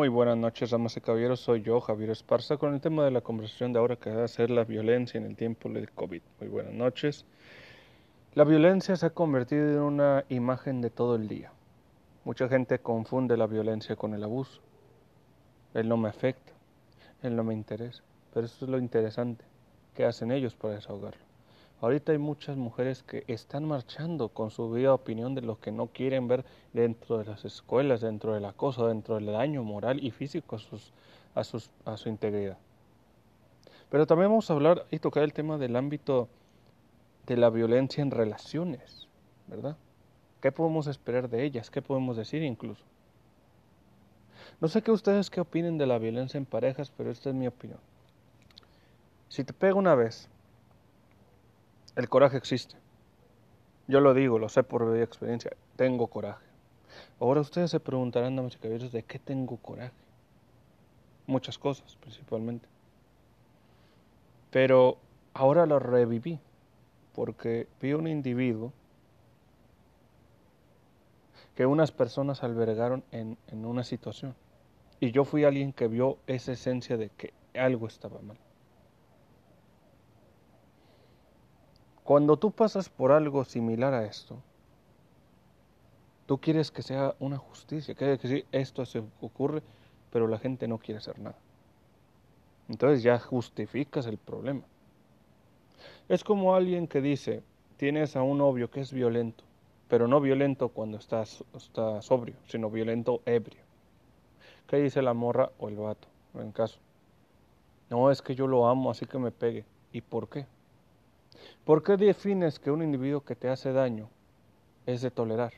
Muy buenas noches, damas y caballeros. Soy yo, Javier Esparza, con el tema de la conversación de ahora que va a ser la violencia en el tiempo del COVID. Muy buenas noches. La violencia se ha convertido en una imagen de todo el día. Mucha gente confunde la violencia con el abuso. Él no me afecta, él no me interesa. Pero eso es lo interesante. ¿Qué hacen ellos para desahogarlo? Ahorita hay muchas mujeres que están marchando con su vida opinión de lo que no quieren ver dentro de las escuelas, dentro del acoso, dentro del daño moral y físico a, sus, a, sus, a su integridad. Pero también vamos a hablar y tocar el tema del ámbito de la violencia en relaciones, ¿verdad? ¿Qué podemos esperar de ellas? ¿Qué podemos decir incluso? No sé qué ustedes qué opinen de la violencia en parejas, pero esta es mi opinión. Si te pega una vez, el coraje existe. Yo lo digo, lo sé por experiencia, tengo coraje. Ahora ustedes se preguntarán, damas y caballeros, ¿de qué tengo coraje? Muchas cosas, principalmente. Pero ahora lo reviví, porque vi un individuo que unas personas albergaron en, en una situación. Y yo fui alguien que vio esa esencia de que algo estaba mal. Cuando tú pasas por algo similar a esto, tú quieres que sea una justicia, que sí, esto se ocurre, pero la gente no quiere hacer nada. Entonces ya justificas el problema. Es como alguien que dice, tienes a un novio que es violento, pero no violento cuando está sobrio, sino violento ebrio. ¿Qué dice la morra o el vato, en caso? No, es que yo lo amo, así que me pegue. ¿Y por qué? ¿Por qué defines que un individuo que te hace daño es de tolerar?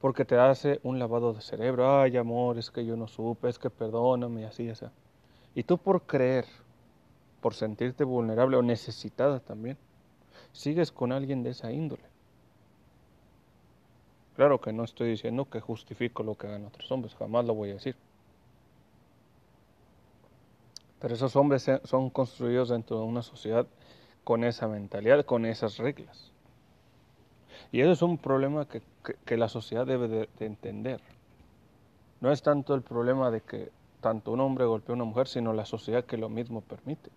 Porque te hace un lavado de cerebro. Ay, amor, es que yo no supe, es que perdóname, así, así. Y tú por creer, por sentirte vulnerable o necesitada también, sigues con alguien de esa índole. Claro que no estoy diciendo que justifico lo que hagan otros hombres, jamás lo voy a decir. Pero esos hombres son construidos dentro de una sociedad con esa mentalidad, con esas reglas. Y eso es un problema que, que, la sociedad debe de, entender. No es tanto el problema de que tanto un hombre golpee a una mujer, sino la sociedad que lo mismo permite.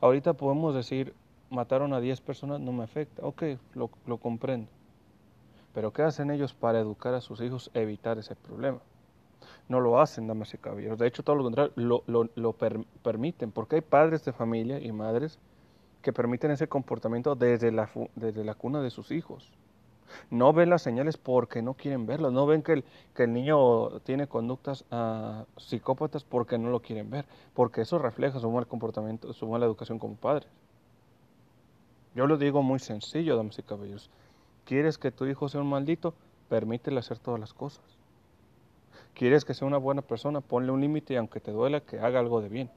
Ahorita podemos decir, mataron a 10 personas, no me afecta. Ok, lo, lo comprendo. Pero ¿qué hacen ellos para educar a sus hijos evitar ese problema? No lo hacen, damas y caballeros. De hecho, todo lo contrario, lo, lo, lo permiten, porque hay padres de familia y madres que permiten ese comportamiento desde la, desde la cuna de sus hijos. No ven las señales porque no quieren verlas, no ven que el, que el niño tiene conductas uh, psicópatas porque no lo quieren ver, porque eso refleja su mal comportamiento, su mala educación como padres. Yo lo digo muy sencillo, damas y caballeros. ¿Quieres que tu hijo sea un maldito? Permítele hacer todas las cosas. ¿Quieres que sea una buena persona? Ponle un límite y aunque te duela, que haga algo de bien.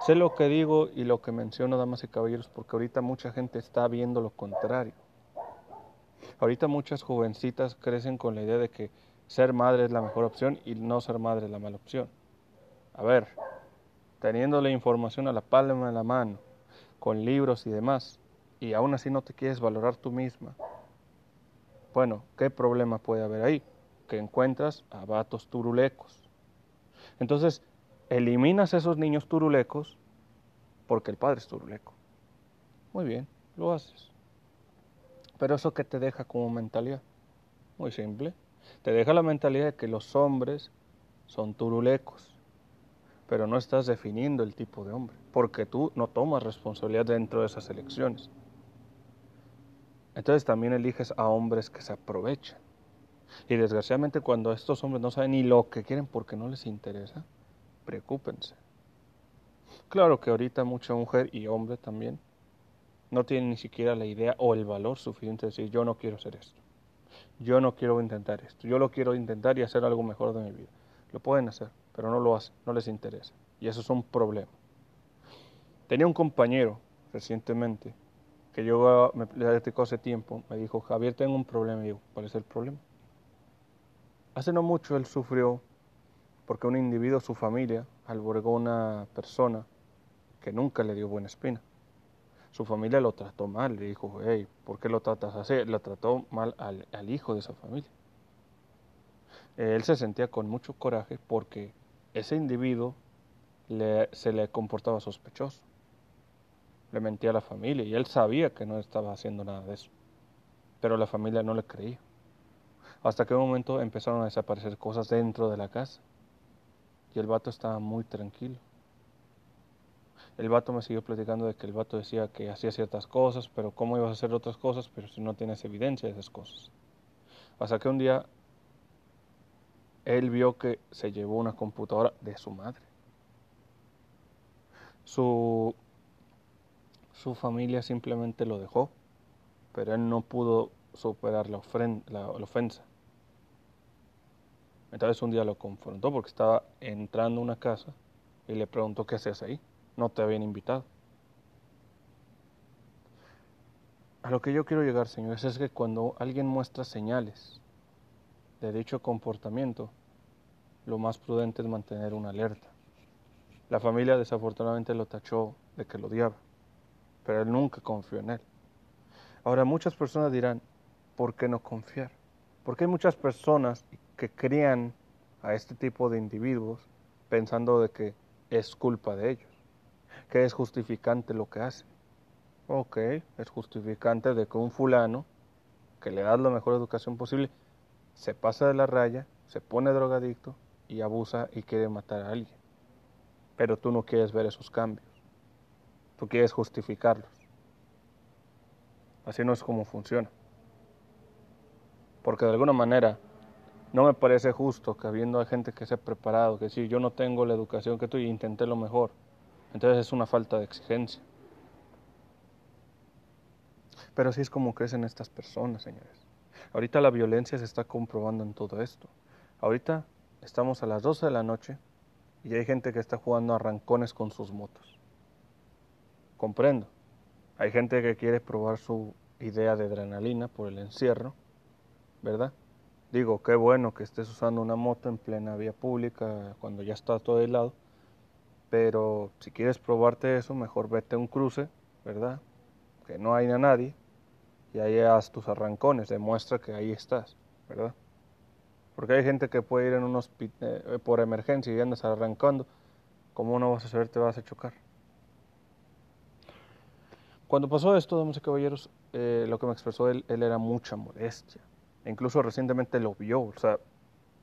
Sé lo que digo y lo que menciono, damas y caballeros, porque ahorita mucha gente está viendo lo contrario. Ahorita muchas jovencitas crecen con la idea de que ser madre es la mejor opción y no ser madre es la mala opción. A ver, teniendo la información a la palma de la mano, con libros y demás, y aún así no te quieres valorar tú misma, bueno, ¿qué problema puede haber ahí? Que encuentras a vatos turulecos. Entonces, eliminas esos niños turulecos porque el padre es turuleco. Muy bien, lo haces. Pero eso que te deja como mentalidad, muy simple. Te deja la mentalidad de que los hombres son turulecos, pero no estás definiendo el tipo de hombre, porque tú no tomas responsabilidad dentro de esas elecciones. Entonces también eliges a hombres que se aprovechan. Y desgraciadamente cuando estos hombres no saben ni lo que quieren porque no les interesa, preocúpense. Claro que ahorita mucha mujer y hombre también no tienen ni siquiera la idea o el valor suficiente de decir yo no quiero hacer esto. Yo no quiero intentar esto. Yo lo quiero intentar y hacer algo mejor de mi vida. Lo pueden hacer, pero no lo hacen, no les interesa. Y eso es un problema. Tenía un compañero recientemente que yo me platicó hace tiempo. Me dijo, Javier, tengo un problema. Y digo, ¿cuál es el problema? Hace no mucho él sufrió porque un individuo, su familia, albergó una persona que nunca le dio buena espina. Su familia lo trató mal, le dijo, hey, ¿por qué lo tratas así? Lo trató mal al, hijo de esa familia. él se sentía con mucho coraje porque ese individuo se le comportaba sospechoso. Le mentía a la familia y él sabía que no estaba haciendo nada de eso. Pero la familia no le creía. Hasta que un momento empezaron a desaparecer cosas dentro de la casa. Y el vato estaba muy tranquilo. El vato me siguió platicando de que el vato decía que hacía ciertas cosas, pero cómo ibas a hacer otras cosas, pero si no tienes evidencia de esas cosas. Hasta que un día él vio que se llevó una computadora de su madre. Su, su familia simplemente lo dejó, pero él no pudo superar la, la ofensa. Entonces un día lo confrontó porque estaba entrando a una casa y le preguntó qué hacías ahí. No te habían invitado. A lo que yo quiero llegar, señores, es que cuando alguien muestra señales de dicho comportamiento, lo más prudente es mantener una alerta. La familia desafortunadamente lo tachó de que lo odiaba, pero él nunca confió en él. Ahora muchas personas dirán, ¿por qué no confiar? Porque hay muchas personas que crían a este tipo de individuos pensando de que es culpa de ellos, que es justificante lo que hacen. Ok, es justificante de que un fulano, que le das la mejor educación posible, se pasa de la raya, se pone drogadicto y abusa y quiere matar a alguien. Pero tú no quieres ver esos cambios. Tú quieres justificarlos. Así no es como funciona. Porque de alguna manera no me parece justo que habiendo gente que se ha preparado, que si yo no tengo la educación que tú y intenté lo mejor, entonces es una falta de exigencia. Pero así es como crecen estas personas, señores. Ahorita la violencia se está comprobando en todo esto. Ahorita estamos a las 12 de la noche y hay gente que está jugando arrancones con sus motos. Comprendo. Hay gente que quiere probar su idea de adrenalina por el encierro, ¿verdad? Digo, qué bueno que estés usando una moto en plena vía pública cuando ya está todo helado, pero si quieres probarte eso, mejor vete a un cruce, ¿verdad? Que no hay a nadie y ahí haz tus arrancones, demuestra que ahí estás, ¿verdad? Porque hay gente que puede ir en unos eh, por emergencia y andas arrancando. ¿Cómo no vas a saber? Te vas a chocar. Cuando pasó esto, damas y caballeros, eh, lo que me expresó él, él era mucha modestia. Incluso recientemente lo vio. O sea,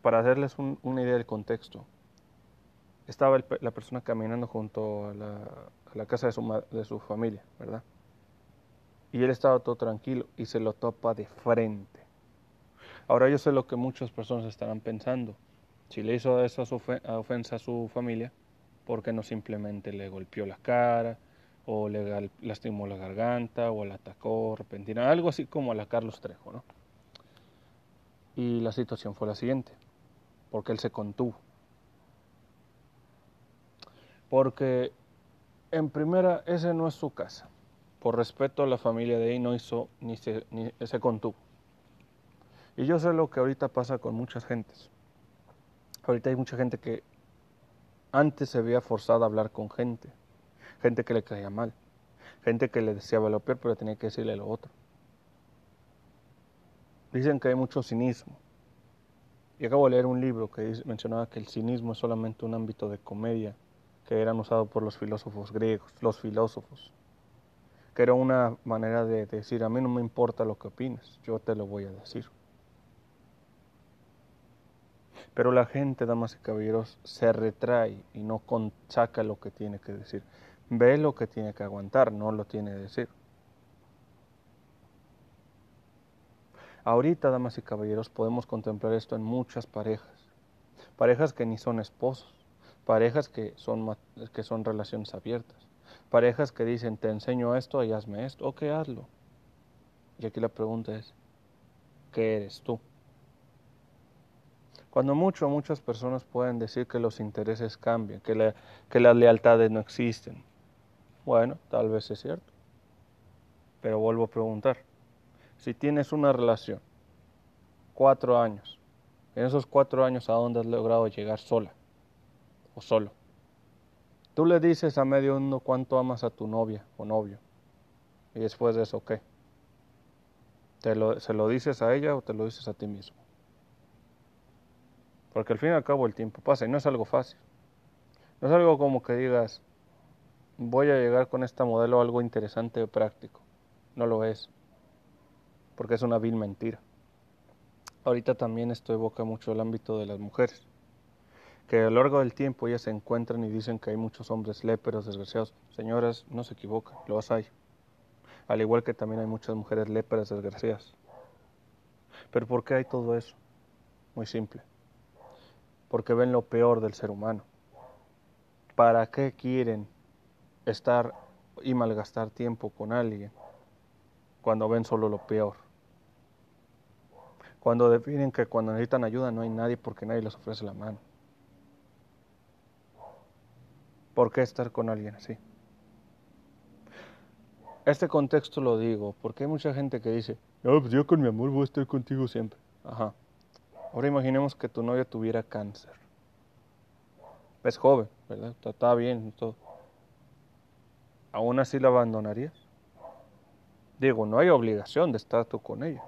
para hacerles una idea del contexto, estaba la persona caminando junto a la, a la casa de su, de su familia, ¿verdad? Y él estaba todo tranquilo y se lo topa de frente. Ahora yo sé lo que muchas personas estarán pensando. Si le hizo esa ofensa a su familia, ¿por qué no simplemente le golpeó la cara, o le lastimó la garganta, o la atacó repentina? Algo así como a la Carlos Trejo, ¿no? Y la situación fue la siguiente, porque él se contuvo. Porque en primera, ese no es su casa. Por respeto a la familia de ahí no hizo ni se, ni se contuvo. Y yo sé lo que ahorita pasa con muchas gentes. Ahorita hay mucha gente que antes se veía forzada a hablar con gente, gente que le caía mal, gente que le deseaba lo peor, pero tenía que decirle lo otro. Dicen que hay mucho cinismo. Y acabo de leer un libro que mencionaba que el cinismo es solamente un ámbito de comedia que eran usados por los filósofos griegos, los filósofos, que era una manera de decir, a mí no me importa lo que opines, yo te lo voy a decir. Pero la gente, damas y caballeros, se retrae y no saca lo que tiene que decir. Ve lo que tiene que aguantar, no lo tiene que decir. Ahorita, damas y caballeros, podemos contemplar esto en muchas parejas. Parejas que ni son esposos, parejas que son, que son relaciones abiertas, parejas que dicen, te enseño esto y hazme esto, ok, hazlo. Y aquí la pregunta es, ¿qué eres tú? Cuando mucho, muchas personas pueden decir que los intereses cambian, que, que las lealtades no existen. Bueno, tal vez es cierto. Pero vuelvo a preguntar, si tienes una relación, cuatro años, en esos cuatro años a dónde has logrado llegar sola o solo. Tú le dices a medio mundo cuánto amas a tu novia o novio. Y después de eso, ¿qué? ¿Te lo, ¿Se lo dices a ella o te lo dices a ti mismo? Porque al fin y al cabo el tiempo pasa y no es algo fácil. No es algo como que digas, voy a llegar con esta modelo a algo interesante o práctico. No lo es. Porque es una vil mentira. Ahorita también esto evoca mucho el ámbito de las mujeres. Que a lo largo del tiempo ellas se encuentran y dicen que hay muchos hombres léperos, desgraciados. Señoras, no se equivocan, los hay. Al igual que también hay muchas mujeres léperas, desgraciadas. Pero ¿por qué hay todo eso? Muy simple. Porque ven lo peor del ser humano. ¿Para qué quieren estar y malgastar tiempo con alguien cuando ven solo lo peor? Cuando definen que cuando necesitan ayuda no hay nadie porque nadie les ofrece la mano. ¿Por qué estar con alguien así? Este contexto lo digo porque hay mucha gente que dice, no, pues yo con mi amor voy a estar contigo siempre. Ajá. Ahora imaginemos que tu novia tuviera cáncer. Es joven, ¿verdad? Está, bien y todo. ¿Aún así la abandonarías? Digo, no hay obligación de estar tú con ella.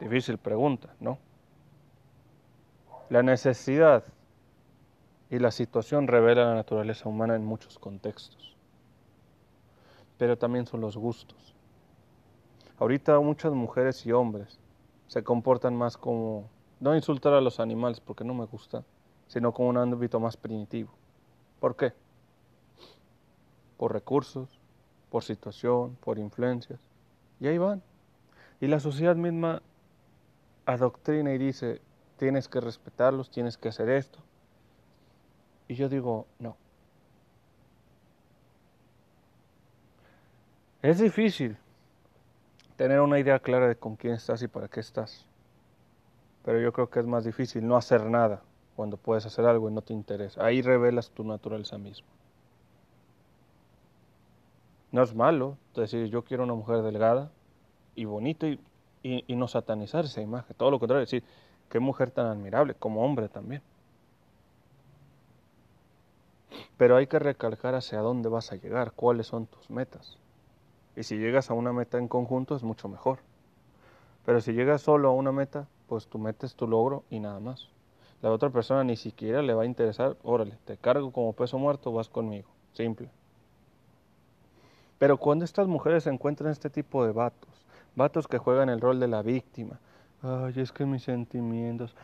Difícil pregunta, ¿no? La necesidad y la situación revela la naturaleza humana en muchos contextos pero también son los gustos. Ahorita muchas mujeres y hombres se comportan más como, no insultar a los animales porque no me gusta, sino como un ámbito más primitivo. ¿Por qué? Por recursos, por situación, por influencias. Y ahí van. Y la sociedad misma adoctrina y dice, tienes que respetarlos, tienes que hacer esto. Y yo digo, no. Es difícil tener una idea clara de con quién estás y para qué estás. Pero yo creo que es más difícil no hacer nada cuando puedes hacer algo y no te interesa. Ahí revelas tu naturaleza misma. No es malo decir yo quiero una mujer delgada y bonita y, y no satanizar esa imagen. Todo lo contrario, decir qué mujer tan admirable, como hombre también. Pero hay que recalcar hacia dónde vas a llegar, cuáles son tus metas. Y si llegas a una meta en conjunto es mucho mejor. Pero si llegas solo a una meta, pues tu meta es tu logro y nada más. La otra persona ni siquiera le va a interesar, órale, te cargo como peso muerto, vas conmigo. Simple. Pero cuando estas mujeres encuentran este tipo de vatos, vatos que juegan el rol de la víctima, ay, es que mis sentimientos,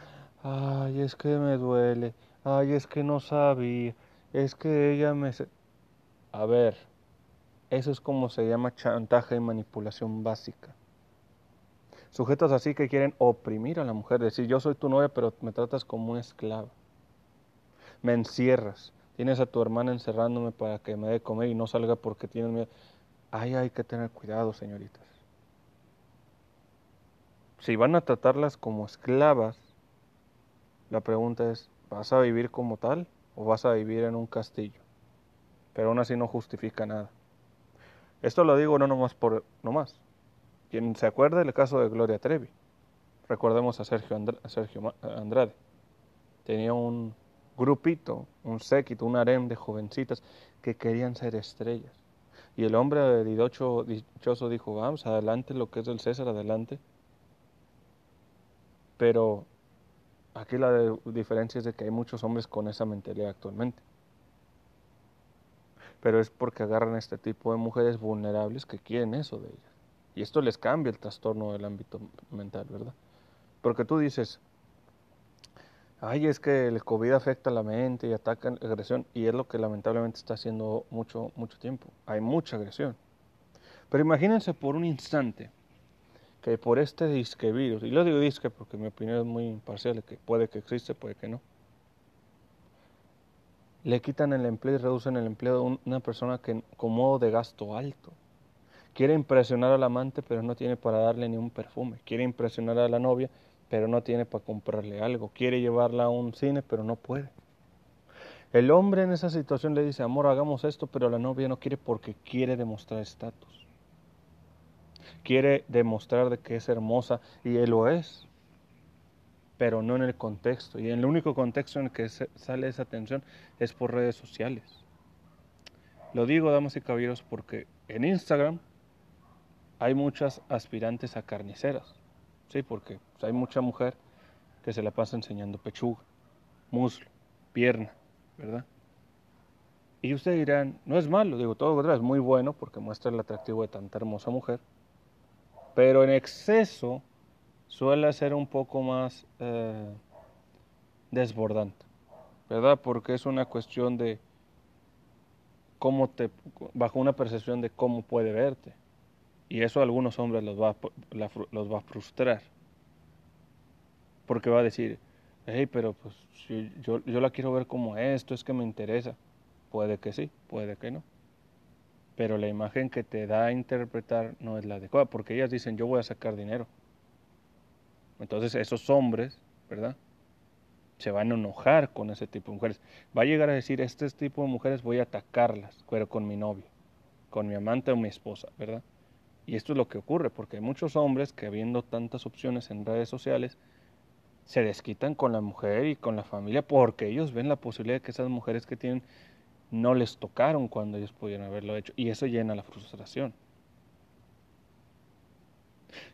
ay, es que me duele, ay, es que no sabía, es que ella me... A ver, eso es como se llama chantaje y manipulación básica. Sujetos así que quieren oprimir a la mujer, decir yo soy tu novia pero me tratas como una esclava. Me encierras, tienes a tu hermana encerrándome para que me dé comer y no salga porque tienes miedo. Ahí hay que tener cuidado, señoritas. Si van a tratarlas como esclavas, la pregunta es, ¿vas a vivir como tal o vas a vivir en un castillo? Pero aún así no justifica nada. Esto lo digo no nomás por nomás. Quien se acuerde del caso de Gloria Trevi, recordemos a Sergio, Andrade. Tenía un grupito, un séquito, un harem de jovencitas que querían ser estrellas. Y el hombre dichoso, dichoso dijo, vamos, adelante, lo que es del César, adelante. Pero aquí la diferencia es de que hay muchos hombres con esa mentalidad actualmente pero es porque agarran a este tipo de mujeres vulnerables que quieren eso de ellas. Y esto les cambia el trastorno del ámbito mental, ¿verdad? Porque tú dices, ay, es que el COVID afecta a la mente y ataca la agresión, y es lo que lamentablemente está haciendo mucho, mucho tiempo. Hay mucha agresión. Pero imagínense por un instante que por este disque virus, y lo digo disque porque mi opinión es muy imparcial, que puede que existe, puede que no, le quitan el empleo y reducen el empleo de una persona que con modo de gasto alto. Quiere impresionar al amante, pero no tiene para darle ni un perfume. Quiere impresionar a la novia, pero no tiene para comprarle algo. Quiere llevarla a un cine, pero no puede. El hombre en esa situación le dice, amor, hagamos esto, pero la novia no quiere porque quiere demostrar estatus. Quiere demostrar de que es hermosa y él lo es pero no en el contexto. Y el único contexto en el que sale esa tensión es por redes sociales. Lo digo, damas y caballeros, porque en Instagram hay muchas aspirantes a carniceras. Sí, porque pues, hay mucha mujer que se la pasa enseñando pechuga, muslo, pierna, ¿verdad? Y ustedes dirán, no es malo, digo, todo lo es muy bueno porque muestra el atractivo de tanta hermosa mujer, pero en exceso suele ser un poco más eh, desbordante, ¿verdad? Porque es una cuestión de cómo te, bajo una percepción de cómo puede verte. Y eso a algunos hombres los va, los va a frustrar. Porque va a decir, hey, pero pues si yo, yo la quiero ver como esto, es que me interesa. Puede que sí, puede que no. Pero la imagen que te da a interpretar no es la adecuada, porque ellas dicen, yo voy a sacar dinero. Entonces esos hombres, ¿verdad? Se van a enojar con ese tipo de mujeres. Va a llegar a decir, este tipo de mujeres voy a atacarlas, pero con mi novio, con mi amante o mi esposa, ¿verdad? Y esto es lo que ocurre, porque hay muchos hombres que habiendo tantas opciones en redes sociales, se desquitan con la mujer y con la familia porque ellos ven la posibilidad de que esas mujeres que tienen no les tocaron cuando ellos pudieron haberlo hecho. Y eso llena la frustración.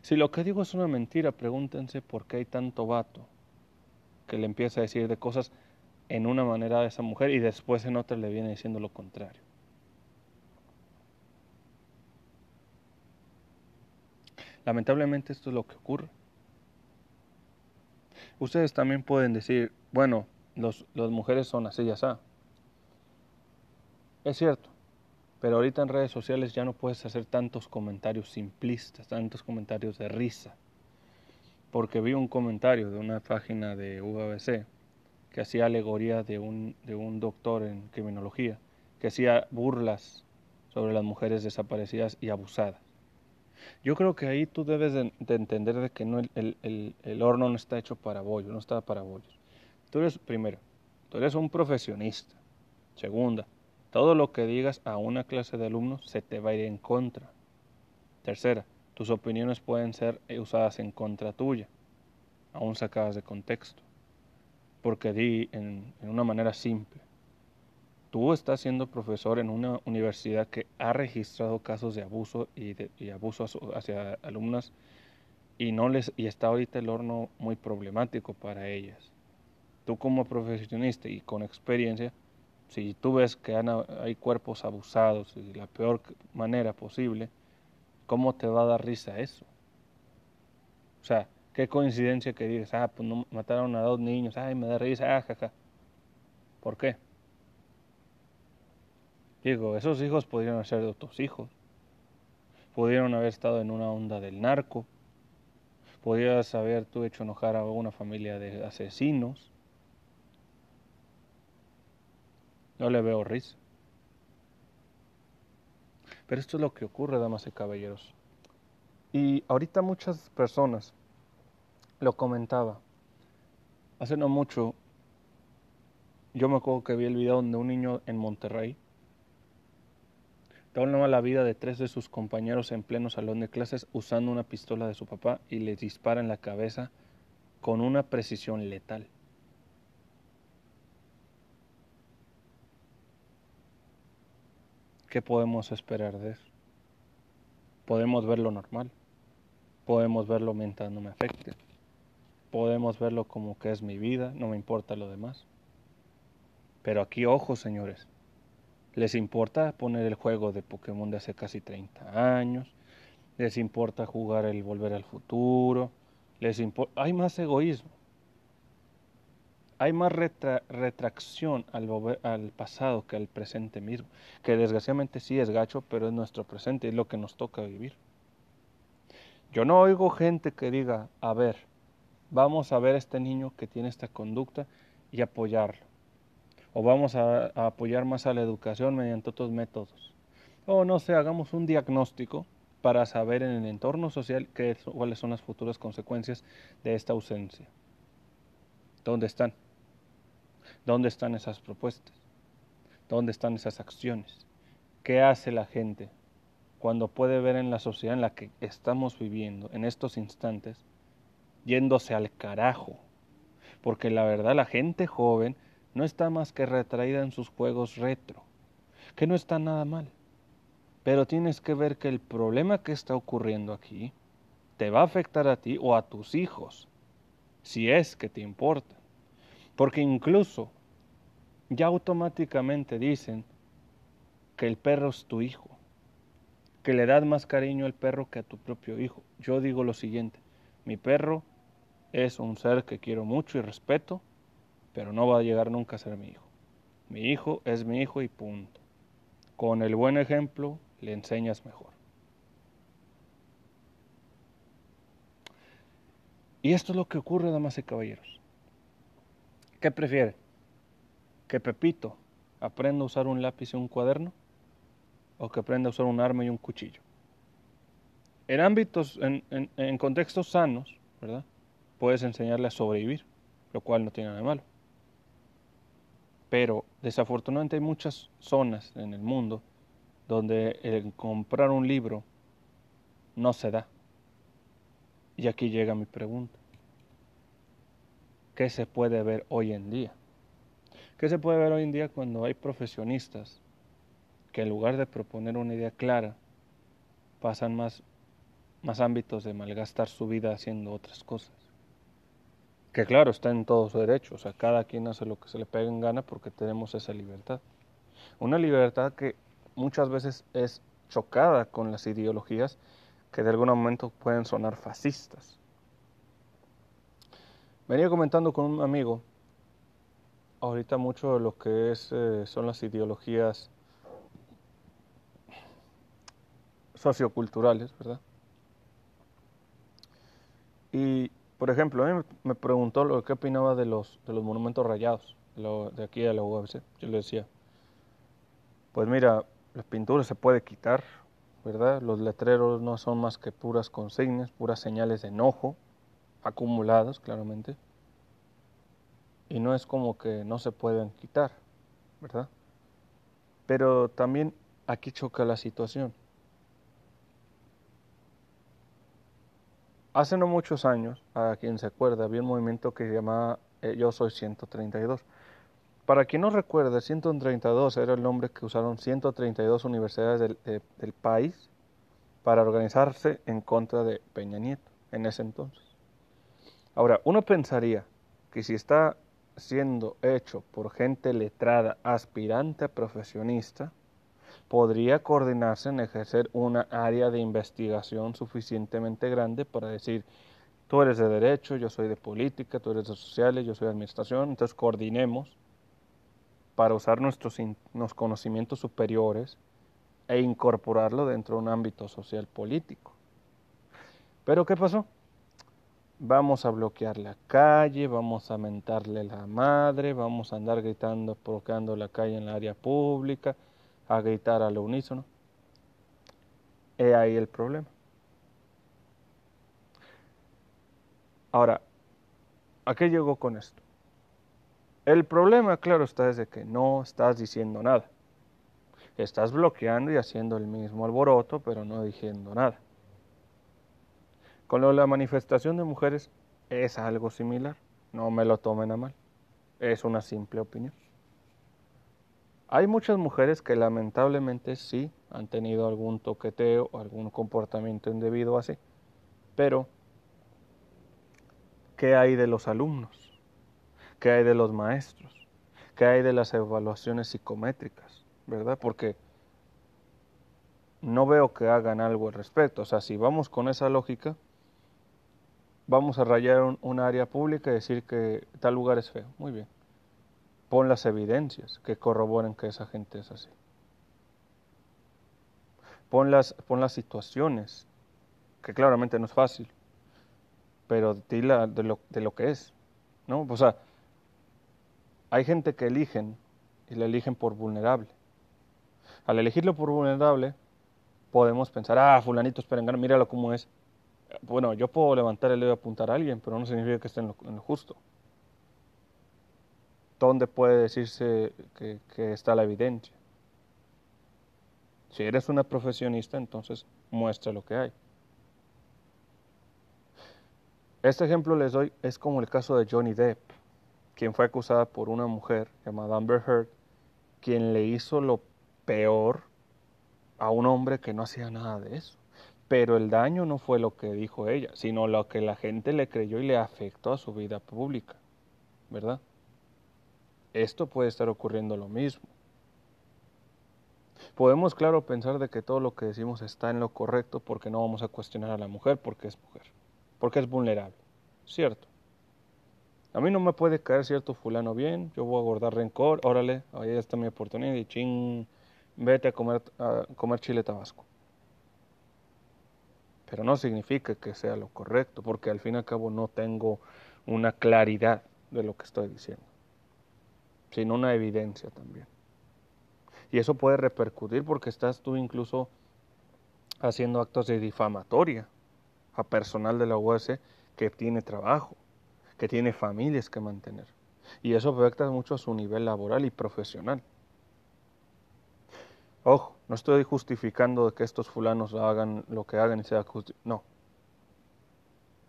Si lo que digo es una mentira, pregúntense por qué hay tanto vato que le empieza a decir de cosas en una manera a esa mujer y después en otra le viene diciendo lo contrario. Lamentablemente esto es lo que ocurre. Ustedes también pueden decir, bueno, los, las mujeres son así y así. Es cierto, pero ahorita en redes sociales ya no puedes hacer tantos comentarios simplistas, tantos comentarios de risa. Porque vi un comentario de una página de UABC que hacía alegoría de un, de un doctor en criminología, que hacía burlas sobre las mujeres desaparecidas y abusadas. Yo creo que ahí tú debes de, entender de que no el, horno no está hecho para bollos, no está para bollos. Tú eres, primero, tú eres un profesionista. Segunda, todo lo que digas a una clase de alumnos se te va a ir en contra. Tercera, tus opiniones pueden ser usadas en contra tuya, aún sacadas de contexto. Porque di en una manera simple, tú estás siendo profesor en una universidad que ha registrado casos de abuso y, de, abuso hacia alumnas y no les y está ahorita el horno muy problemático para ellas. Tú como profesionista y con experiencia, si tú ves que hay cuerpos abusados de la peor manera posible, ¿cómo te va a dar risa eso? O sea, qué coincidencia que digas, ah, pues no, mataron a dos niños, ay, me da risa, ah, jaja. ¿Por qué? Digo, esos hijos podrían ser de otros hijos. Pudieron haber estado en una onda del narco. Podrías haber tú hecho enojar a una familia de asesinos. No le veo risa. Pero esto es lo que ocurre, damas y caballeros. Y ahorita muchas personas lo comentaba. Hace no mucho, yo me acuerdo que vi el video donde un niño en Monterrey Toma la vida de tres de sus compañeros en pleno salón de clases usando una pistola de su papá y les dispara en la cabeza con una precisión letal. ¿Qué podemos esperar de eso? Podemos verlo normal, podemos verlo mientras no me afecte, podemos verlo como que es mi vida, no me importa lo demás. Pero aquí, ojo, señores, les importa poner el juego de Pokémon de hace casi 30 años, les importa jugar el Volver al Futuro, les hay más egoísmo, hay más retracción al, pasado que al presente mismo, que desgraciadamente sí es gacho, pero es nuestro presente, es lo que nos toca vivir. Yo no oigo gente que diga, a ver, vamos a ver a este niño que tiene esta conducta y apoyarlo o vamos a, apoyar más a la educación mediante otros métodos. O no sé, hagamos un diagnóstico para saber en el entorno social qué, cuáles son las futuras consecuencias de esta ausencia. ¿Dónde están? ¿Dónde están esas propuestas? ¿Dónde están esas acciones? ¿Qué hace la gente cuando puede ver en la sociedad en la que estamos viviendo en estos instantes yéndose al carajo? Porque la verdad la gente joven no está más que retraída en sus juegos retro, que no está nada mal. Pero tienes que ver que el problema que está ocurriendo aquí te va a afectar a ti o a tus hijos, si es que te importa. Porque incluso ya automáticamente dicen que el perro es tu hijo, que le das más cariño al perro que a tu propio hijo. Yo digo lo siguiente, mi perro es un ser que quiero mucho y respeto, pero no va a llegar nunca a ser mi hijo. Mi hijo es mi hijo y punto. Con el buen ejemplo le enseñas mejor. Y esto es lo que ocurre, damas y caballeros. ¿Qué prefiere? ¿Que Pepito aprenda a usar un lápiz y un cuaderno? ¿O que aprenda a usar un arma y un cuchillo? En ámbitos, en, en contextos sanos, ¿verdad? Puedes enseñarle a sobrevivir, lo cual no tiene nada malo. Pero desafortunadamente hay muchas zonas en el mundo donde el comprar un libro no se da. Y aquí llega mi pregunta. ¿Qué se puede ver hoy en día? ¿Qué se puede ver hoy en día cuando hay profesionistas que en lugar de proponer una idea clara, pasan más, más ámbitos de malgastar su vida haciendo otras cosas? Que claro, está en todo su derecho, o sea, cada quien hace lo que se le pegue en gana porque tenemos esa libertad. Una libertad que muchas veces es chocada con las ideologías que de algún momento pueden sonar fascistas. Venía comentando con un amigo ahorita mucho de lo que es, eh, son las ideologías socioculturales, ¿verdad? Y, por ejemplo, a mí me preguntó lo que opinaba de los, de los monumentos rayados de aquí a la UABC. Yo le decía, pues mira, las pinturas se puede quitar, ¿verdad? Los letreros no son más que puras consignas, puras señales de enojo, acumuladas claramente. Y no es como que no se pueden quitar, ¿verdad? Pero también aquí choca la situación. Hace no muchos años, a quien se acuerda, había un movimiento que se llamaba eh, Yo Soy 132 para quien no recuerde, 132 era el nombre que usaron 132 universidades del, país para organizarse en contra de Peña Nieto en ese entonces. Ahora, uno pensaría que si está siendo hecho por gente letrada, aspirante a profesionista, podría coordinarse en ejercer una área de investigación suficientemente grande para decir, tú eres de derecho, yo soy de política, tú eres de sociales, yo soy de administración, entonces coordinemos para usar nuestros, conocimientos superiores e incorporarlo dentro de un ámbito social político. Pero ¿qué pasó? Vamos a bloquear la calle, vamos a mentarle la madre, vamos a andar gritando, provocando la calle en la área pública, a gritar al unísono. He ahí el problema. Ahora, ¿a qué llegó con esto? El problema, claro, está desde que no estás diciendo nada. Estás bloqueando y haciendo el mismo alboroto, pero no diciendo nada. Con lo de la manifestación de mujeres es algo similar. No me lo tomen a mal. Es una simple opinión. Hay muchas mujeres que lamentablemente sí han tenido algún toqueteo algún comportamiento indebido así. Pero, ¿qué hay de los alumnos? ¿Qué hay de los maestros? ¿Qué hay de las evaluaciones psicométricas? ¿Verdad? Porque no veo que hagan algo al respecto. O sea, si vamos con esa lógica, vamos a rayar un, área pública y decir que tal lugar es feo. Muy bien. Pon las evidencias que corroboren que esa gente es así. Pon las, pon las situaciones, que claramente no es fácil, pero dila de lo, de lo que es. ¿no? O sea, hay gente que eligen y le eligen por vulnerable. Al elegirlo por vulnerable, podemos pensar, ah, fulanito es perengano, míralo cómo es. Bueno, yo puedo levantar el dedo y apuntar a alguien, pero no significa que esté en lo, justo. ¿Dónde puede decirse que, que está la evidencia? Si eres una profesionista, entonces muestra lo que hay. Este ejemplo les doy es como el caso de Johnny Depp quien fue acusada por una mujer llamada Amber Heard, quien le hizo lo peor a un hombre que no hacía nada de eso. Pero el daño no fue lo que dijo ella, sino lo que la gente le creyó y le afectó a su vida pública, ¿verdad? Esto puede estar ocurriendo lo mismo. Podemos, claro, pensar de que todo lo que decimos está en lo correcto porque no vamos a cuestionar a la mujer porque es mujer, porque es vulnerable, ¿cierto? A mí no me puede caer cierto fulano bien, yo voy a guardar rencor, órale, ahí está mi oportunidad y ching, vete a comer, a comer chile tabasco. Pero no significa que sea lo correcto, porque al fin y al cabo no tengo una claridad de lo que estoy diciendo, sino una evidencia también. Y eso puede repercutir porque estás tú incluso haciendo actos de difamatoria a personal de la UAS que tiene trabajo que tiene familias que mantener. Y eso afecta mucho a su nivel laboral y profesional. Ojo, no estoy justificando que estos fulanos hagan lo que hagan y sea No.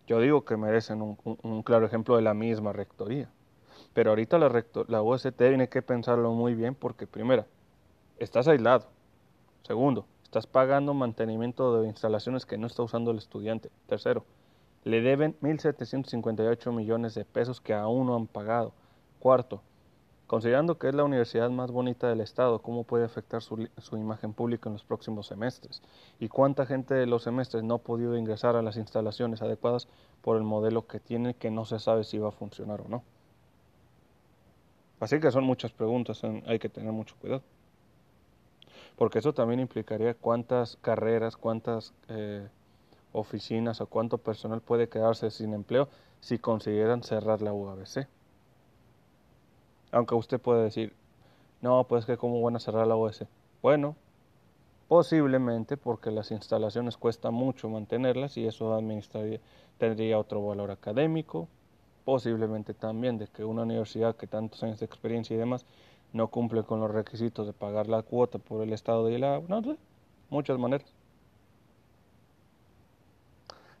Yo digo que merecen un, claro ejemplo de la misma rectoría. Pero ahorita la, rector, la UST tiene que pensarlo muy bien porque, primera, estás aislado. Segundo, estás pagando mantenimiento de instalaciones que no está usando el estudiante. Tercero, le deben 1.758 millones de pesos que aún no han pagado. Cuarto, considerando que es la universidad más bonita del Estado, ¿cómo puede afectar su, imagen pública en los próximos semestres? ¿Y cuánta gente de los semestres no ha podido ingresar a las instalaciones adecuadas por el modelo que tiene que no se sabe si va a funcionar o no? Así que son muchas preguntas, hay que tener mucho cuidado. Porque eso también implicaría cuántas carreras, cuántas... Eh, oficinas o cuánto personal puede quedarse sin empleo si consideran cerrar la UABC. Aunque usted puede decir, no, pues que cómo van a cerrar la UABC. Bueno, posiblemente porque las instalaciones cuesta mucho mantenerlas y eso tendría otro valor académico, posiblemente también de que una universidad que tantos años de experiencia y demás no cumple con los requisitos de pagar la cuota por el Estado de la... No sé, muchas maneras.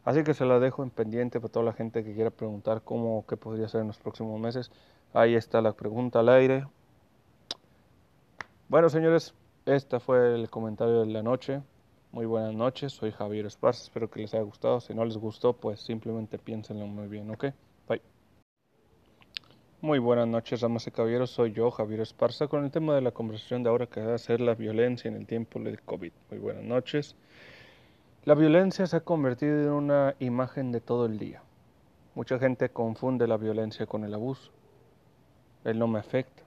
Así que se la dejo en pendiente para toda la gente que quiera preguntar cómo, qué podría ser en los próximos meses. Ahí está la pregunta al aire. Bueno, señores, este fue el comentario de la noche. Muy buenas noches, soy Javier Esparza, espero que les haya gustado. Si no les gustó, pues simplemente piénsenlo muy bien, ¿ok? Bye. Muy buenas noches, damas y caballeros, soy yo, Javier Esparza, con el tema de la conversación de ahora que va a ser la violencia en el tiempo del COVID. Muy buenas noches. La violencia se ha convertido en una imagen de todo el día. Mucha gente confunde la violencia con el abuso. Él no me afecta,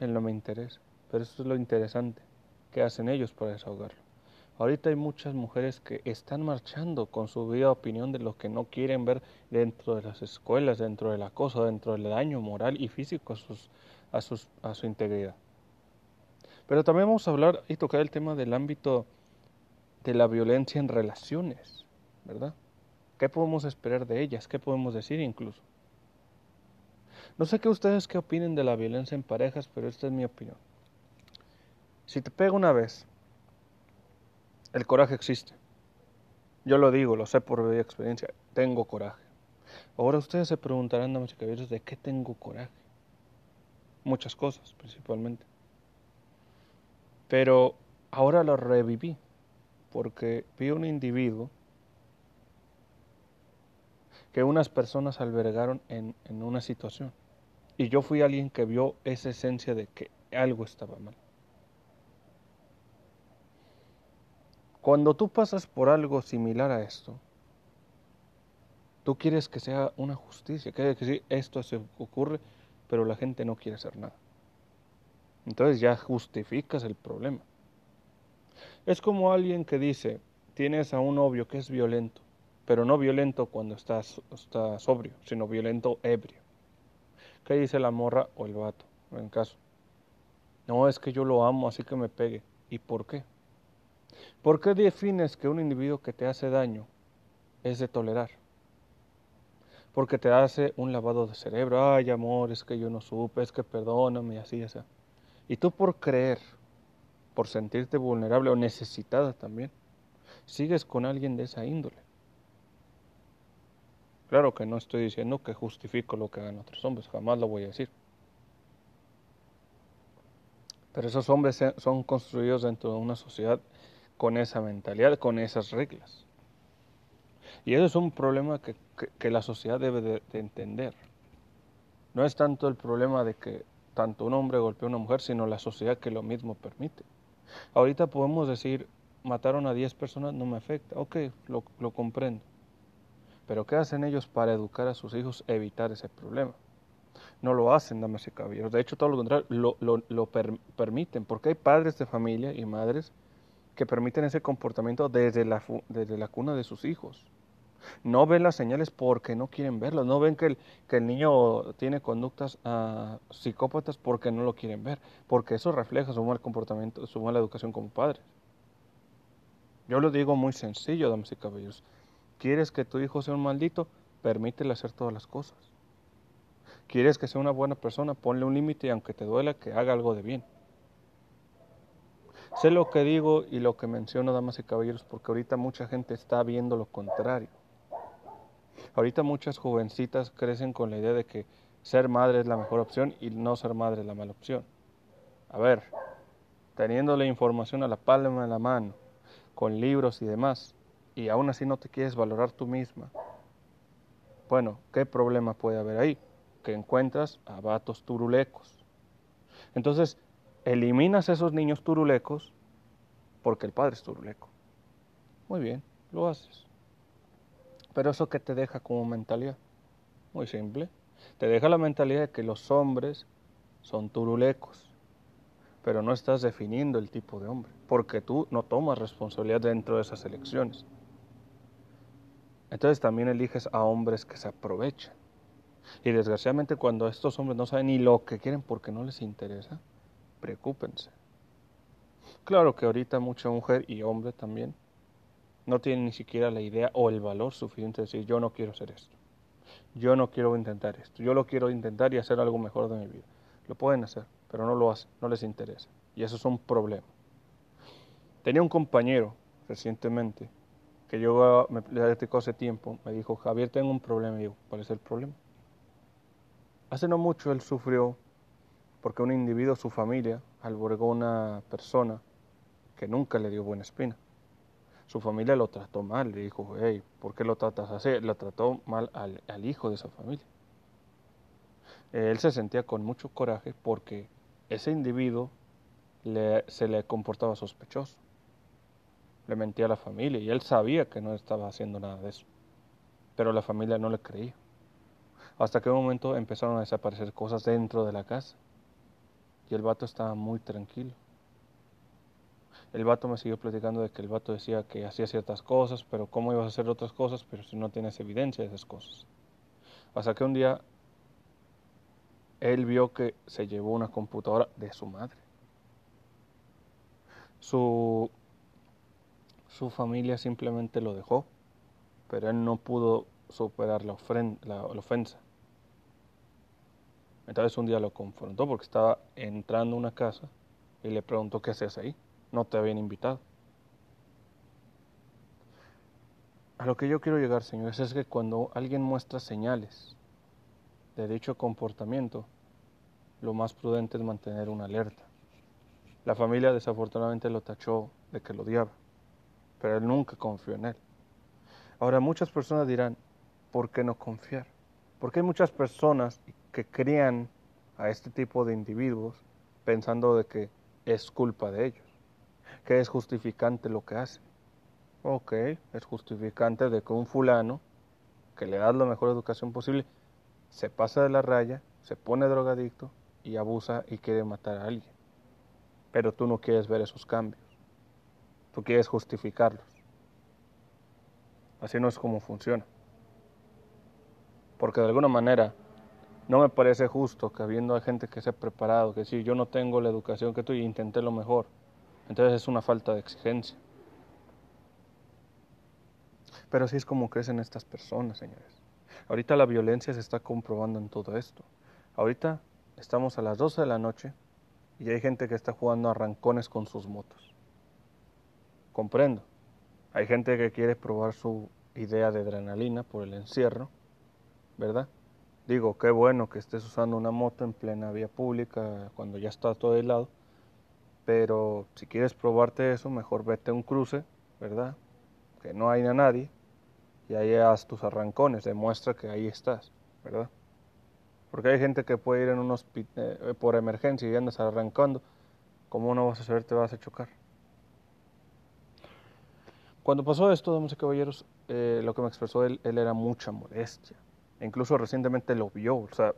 él no me interesa. Pero eso es lo interesante. ¿Qué hacen ellos para desahogarlo? Ahorita hay muchas mujeres que están marchando con su vida opinión de lo que no quieren ver dentro de las escuelas, dentro del acoso, dentro del daño moral y físico a, sus, a, a su integridad. Pero también vamos a hablar y tocar el tema del ámbito de la violencia en relaciones, ¿verdad? ¿Qué podemos esperar de ellas? ¿Qué podemos decir incluso? No sé qué ustedes qué opinen de la violencia en parejas, pero esta es mi opinión. Si te pega una vez, el coraje existe. Yo lo digo, lo sé por experiencia, tengo coraje. Ahora ustedes se preguntarán, damas y caballeros, ¿de qué tengo coraje? Muchas cosas, principalmente. Pero ahora lo reviví porque vi un individuo que unas personas albergaron en, en una situación. Y yo fui alguien que vio esa esencia de que algo estaba mal. Cuando tú pasas por algo similar a esto, tú quieres que sea una justicia, que decir, esto se ocurre, pero la gente no quiere hacer nada. Entonces ya justificas el problema. Es como alguien que dice, tienes a un novio que es violento, pero no violento cuando está sobrio, sino violento ebrio. ¿Qué dice la morra o el vato, en caso? No, es que yo lo amo, así que me pegue. ¿Y por qué? ¿Por qué defines que un individuo que te hace daño es de tolerar? Porque te hace un lavado de cerebro. Ay, amor, es que yo no supe, es que perdóname, así, así. Y tú por creer por sentirte vulnerable o necesitada también, sigues con alguien de esa índole. Claro que no estoy diciendo que justifico lo que hagan otros hombres, jamás lo voy a decir. Pero esos hombres son construidos dentro de una sociedad con esa mentalidad, con esas reglas. Y eso es un problema que, que, la sociedad debe de, entender. No es tanto el problema de que tanto un hombre golpee a una mujer, sino la sociedad que lo mismo permite. Ahorita podemos decir, mataron a 10 personas, no me afecta. Ok, lo, lo comprendo. Pero ¿qué hacen ellos para educar a sus hijos evitar ese problema? No lo hacen, damas y caballeros. De hecho, todo lo contrario, lo, lo, lo permiten, porque hay padres de familia y madres que permiten ese comportamiento desde la, desde la cuna de sus hijos. No ven las señales porque no quieren verlas, no ven que el, que el niño tiene conductas uh, psicópatas porque no lo quieren ver, porque eso refleja su mal comportamiento, su mala educación como padres. Yo lo digo muy sencillo, damas y caballeros. ¿Quieres que tu hijo sea un maldito? Permítele hacer todas las cosas. ¿Quieres que sea una buena persona? Ponle un límite y aunque te duela, que haga algo de bien. Sé lo que digo y lo que menciono, damas y caballeros, porque ahorita mucha gente está viendo lo contrario. Ahorita muchas jovencitas crecen con la idea de que ser madre es la mejor opción y no ser madre es la mala opción. A ver, teniendo la información a la palma de la mano, con libros y demás, y aún así no te quieres valorar tú misma, bueno, ¿qué problema puede haber ahí? Que encuentras a vatos turulecos. Entonces, eliminas esos niños turulecos porque el padre es turuleco. Muy bien, lo haces. Pero eso que te deja como mentalidad, muy simple. Te deja la mentalidad de que los hombres son turulecos, pero no estás definiendo el tipo de hombre, porque tú no tomas responsabilidad dentro de esas elecciones. Entonces también eliges a hombres que se aprovechan. Y desgraciadamente cuando estos hombres no saben ni lo que quieren porque no les interesa, preocúpense. Claro que ahorita mucha mujer y hombre también no tienen ni siquiera la idea o el valor suficiente de decir yo no quiero hacer esto, yo no quiero intentar esto, yo lo quiero intentar y hacer algo mejor de mi vida. Lo pueden hacer, pero no lo hacen, no les interesa. Y eso es un problema. Tenía un compañero recientemente que yo me platicó hace tiempo, me dijo, Javier, tengo un problema. Y yo, ¿cuál es el problema? Hace no mucho él sufrió porque un individuo, su familia, albergó una persona que nunca le dio buena espina. Su familia lo trató mal, le dijo, hey, ¿por qué lo tratas así? Lo trató mal al, hijo de esa familia. Él se sentía con mucho coraje porque ese individuo se le comportaba sospechoso. Le mentía a la familia y él sabía que no estaba haciendo nada de eso. Pero la familia no le creía. Hasta que un momento empezaron a desaparecer cosas dentro de la casa. Y el vato estaba muy tranquilo. El vato me siguió platicando de que el vato decía que hacía ciertas cosas, pero cómo ibas a hacer otras cosas, pero si no tienes evidencia de esas cosas. Hasta que un día él vio que se llevó una computadora de su madre. Su, su familia simplemente lo dejó, pero él no pudo superar la, la ofensa. Entonces un día lo confrontó porque estaba entrando a una casa y le preguntó qué hacías ahí. No te habían invitado. A lo que yo quiero llegar, señores, es que cuando alguien muestra señales de dicho comportamiento, lo más prudente es mantener una alerta. La familia desafortunadamente lo tachó de que lo odiaba, pero él nunca confió en él. Ahora muchas personas dirán, ¿por qué no confiar? Porque hay muchas personas que crían a este tipo de individuos pensando de que es culpa de ellos, que es justificante lo que hacen. Ok, es justificante de que un fulano, que le das la mejor educación posible, se pasa de la raya, se pone drogadicto y abusa y quiere matar a alguien. Pero tú no quieres ver esos cambios. Tú quieres justificarlos. Así no es como funciona. Porque de alguna manera no me parece justo que habiendo gente que se ha preparado, que si yo no tengo la educación que tú y intenté lo mejor, entonces es una falta de exigencia. Pero así es como crecen estas personas, señores. Ahorita la violencia se está comprobando en todo esto. Ahorita estamos a las 12 de la noche y hay gente que está jugando a rancones con sus motos. Comprendo. Hay gente que quiere probar su idea de adrenalina por el encierro, ¿verdad? Digo, qué bueno que estés usando una moto en plena vía pública cuando ya está todo helado, pero si quieres probarte eso, mejor vete a un cruce, ¿verdad? Que no hay a nadie, y ahí haz tus arrancones, demuestra que ahí estás, ¿verdad? Porque hay gente que puede ir en un eh, por emergencia y andas arrancando, ¿cómo no vas a saber? Te vas a chocar. Cuando pasó esto, damas y caballeros, eh, lo que me expresó él, era mucha molestia. incluso recientemente lo vio, o sea,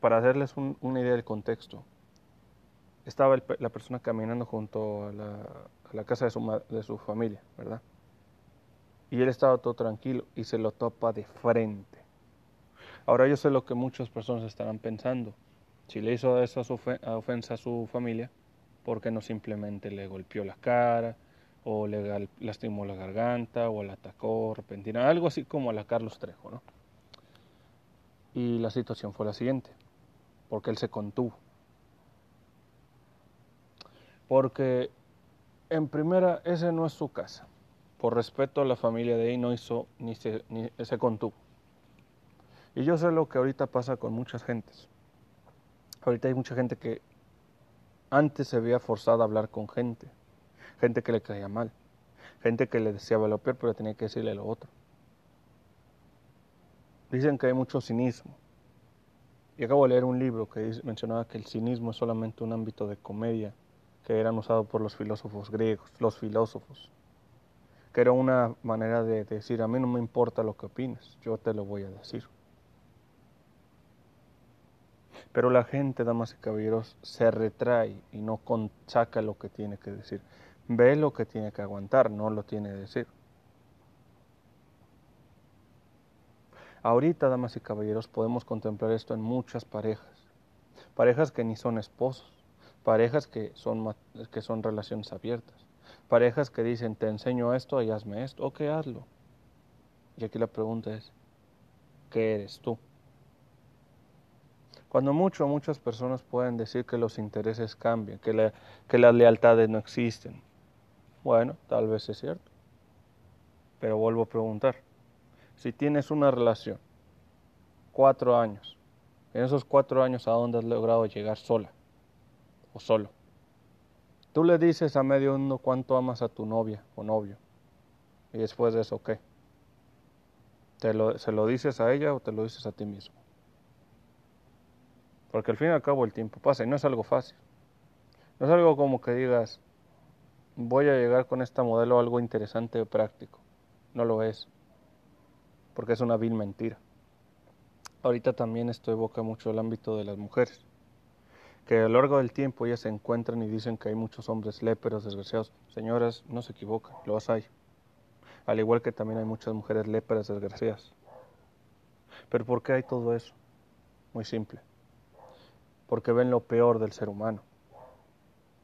para hacerles una idea del contexto. Estaba la persona caminando junto a la, casa de su, familia, ¿verdad? Y él estaba todo tranquilo y se lo topa de frente. Ahora yo sé lo que muchas personas estarán pensando. Si le hizo esa ofensa a su familia, ¿por qué no simplemente le golpeó la cara, o le lastimó la garganta, o la atacó repentina, algo así como a la Carlos Trejo, ¿no? Y la situación fue la siguiente, porque él se contuvo. Porque en primera, ese no es su casa por respeto a la familia de ahí, no hizo ni se, ni se contuvo. Y yo sé lo que ahorita pasa con muchas gentes. Ahorita hay mucha gente que antes se veía forzada a hablar con gente, gente que le caía mal, gente que le deseaba lo peor, pero tenía que decirle lo otro. Dicen que hay mucho cinismo. Y acabo de leer un libro que mencionaba que el cinismo es solamente un ámbito de comedia que eran usados por los filósofos griegos, los filósofos que era una manera de decir, a mí no me importa lo que opines, yo te lo voy a decir. Pero la gente, damas y caballeros, se retrae y no saca lo que tiene que decir. Ve lo que tiene que aguantar, no lo tiene que decir. Ahorita, damas y caballeros, podemos contemplar esto en muchas parejas. Parejas que ni son esposos, parejas que son, que son relaciones abiertas parejas que dicen, te enseño esto y hazme esto, ok, hazlo. Y aquí la pregunta es, ¿qué eres tú? Cuando mucho, muchas personas pueden decir que los intereses cambian, que, que las lealtades no existen. Bueno, tal vez es cierto. Pero vuelvo a preguntar, si tienes una relación, cuatro años, en esos cuatro años, ¿a dónde has logrado llegar sola o solo? Tú le dices a medio mundo cuánto amas a tu novia o novio. Y después de eso, ¿qué? ¿Te lo, ¿Se lo dices a ella o te lo dices a ti mismo? Porque al fin y al cabo el tiempo pasa y no es algo fácil. No es algo como que digas, voy a llegar con esta modelo a algo interesante o práctico. No lo es. Porque es una vil mentira. Ahorita también esto evoca mucho el ámbito de las mujeres que a lo largo del tiempo ellas se encuentran y dicen que hay muchos hombres léperos, desgraciados. Señoras, no se equivocan, los hay. Al igual que también hay muchas mujeres léperas, desgraciadas. Pero ¿por qué hay todo eso? Muy simple. Porque ven lo peor del ser humano.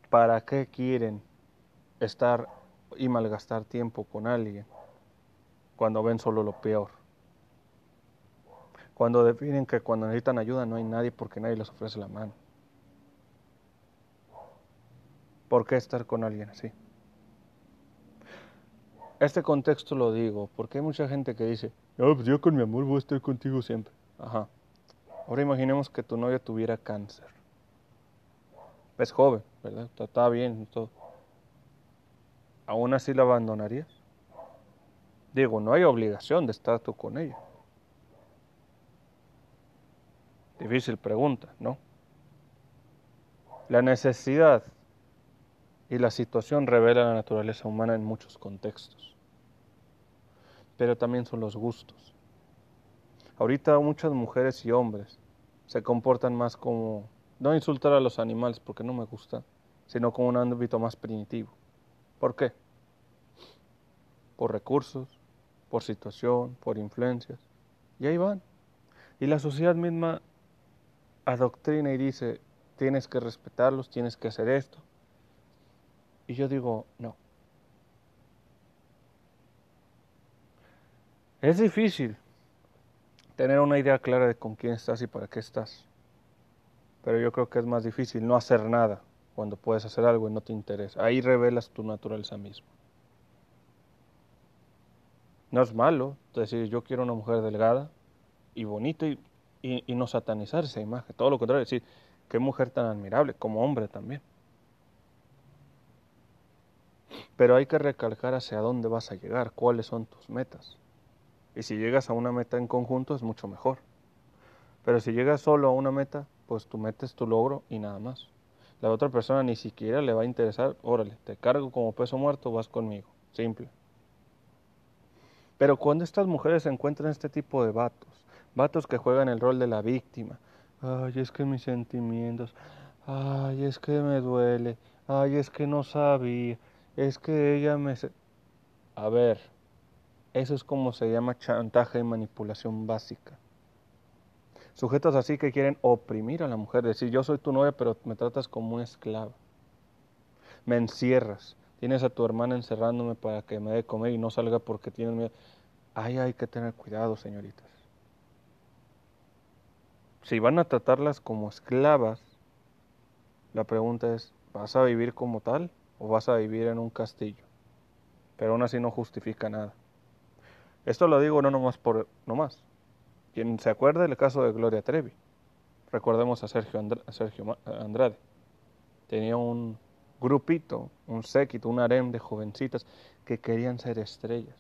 ¿Para qué quieren estar y malgastar tiempo con alguien cuando ven solo lo peor? Cuando definen que cuando necesitan ayuda no hay nadie porque nadie les ofrece la mano. ¿Por qué estar con alguien así? Este contexto lo digo porque hay mucha gente que dice, no, pues yo con mi amor voy a estar contigo siempre. Ajá. Ahora imaginemos que tu novia tuviera cáncer. Es joven, ¿verdad? Está, bien todo. ¿Aún así la abandonarías? Digo, no hay obligación de estar tú con ella. Difícil pregunta, ¿no? La necesidad y la situación revela la naturaleza humana en muchos contextos. Pero también son los gustos. Ahorita muchas mujeres y hombres se comportan más como, no insultar a los animales porque no me gusta, sino como un ámbito más primitivo. ¿Por qué? Por recursos, por situación, por influencias. Y ahí van. Y la sociedad misma adoctrina y dice, tienes que respetarlos, tienes que hacer esto, y yo digo, no. Es difícil tener una idea clara de con quién estás y para qué estás. Pero yo creo que es más difícil no hacer nada cuando puedes hacer algo y no te interesa. Ahí revelas tu naturaleza misma. No es malo decir yo quiero una mujer delgada y bonita y, y no satanizar esa imagen. Todo lo contrario, decir qué mujer tan admirable, como hombre también. Pero hay que recalcar hacia dónde vas a llegar, cuáles son tus metas. Y si llegas a una meta en conjunto es mucho mejor. Pero si llegas solo a una meta, pues tú metes tu logro y nada más. La otra persona ni siquiera le va a interesar, órale, te cargo como peso muerto, vas conmigo. Simple. Pero cuando estas mujeres encuentran este tipo de vatos, vatos que juegan el rol de la víctima, ay, es que mis sentimientos, ay, es que me duele, ay, es que no sabía, es que ella me... A ver, eso es como se llama chantaje y manipulación básica. Sujetos así que quieren oprimir a la mujer, decir yo soy tu novia pero me tratas como una esclava. Me encierras, tienes a tu hermana encerrándome para que me dé comer y no salga porque tienes miedo. Ay, hay que tener cuidado, señoritas. Si van a tratarlas como esclavas, la pregunta es, ¿vas a vivir como tal o vas a vivir en un castillo? Pero aún así no justifica nada. Esto lo digo no nomás por nomás. Quien se acuerde del caso de Gloria Trevi. Recordemos a Sergio, Andrade. Tenía un grupito, un séquito, un harem de jovencitas que querían ser estrellas.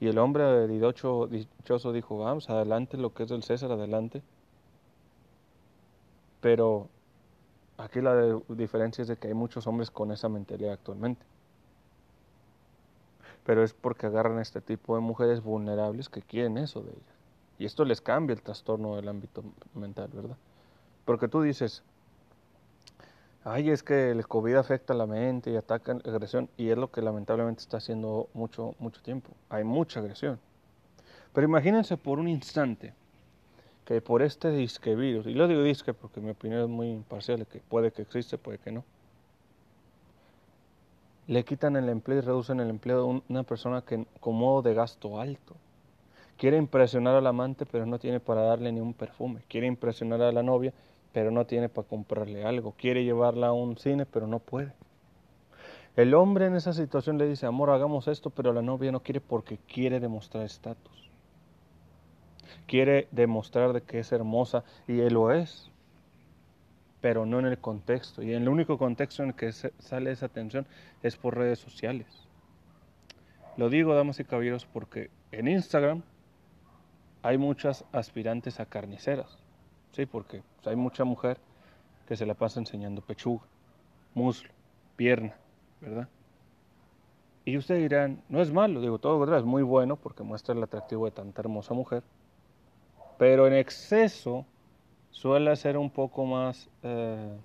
Y el hombre dichoso dijo, vamos, adelante lo que es el César, adelante. Pero aquí la diferencia es de que hay muchos hombres con esa mentalidad actualmente pero es porque agarran este tipo de mujeres vulnerables que quieren eso de ellas. Y esto les cambia el trastorno del ámbito mental, ¿verdad? Porque tú dices, ay, es que el COVID afecta la mente y ataca la agresión, y es lo que lamentablemente está haciendo mucho, mucho tiempo. Hay mucha agresión. Pero imagínense por un instante que por este disque virus, y lo digo disque porque mi opinión es muy imparcial, que puede que existe, puede que no, le quitan el empleo y reducen el empleo de una persona que con modo de gasto alto. Quiere impresionar al amante, pero no tiene para darle ni un perfume. Quiere impresionar a la novia, pero no tiene para comprarle algo. Quiere llevarla a un cine, pero no puede. El hombre en esa situación le dice, amor, hagamos esto, pero la novia no quiere porque quiere demostrar estatus. Quiere demostrar de que es hermosa y él lo es pero no en el contexto. Y el único contexto en el que sale esa tensión es por redes sociales. Lo digo, damas y caballeros, porque en Instagram hay muchas aspirantes a carniceras. Sí, porque pues, hay mucha mujer que se la pasa enseñando pechuga, muslo, pierna, ¿verdad? Y ustedes dirán, no es malo, digo, todo lo es muy bueno porque muestra el atractivo de tanta hermosa mujer, pero en exceso suele ser un poco más eh,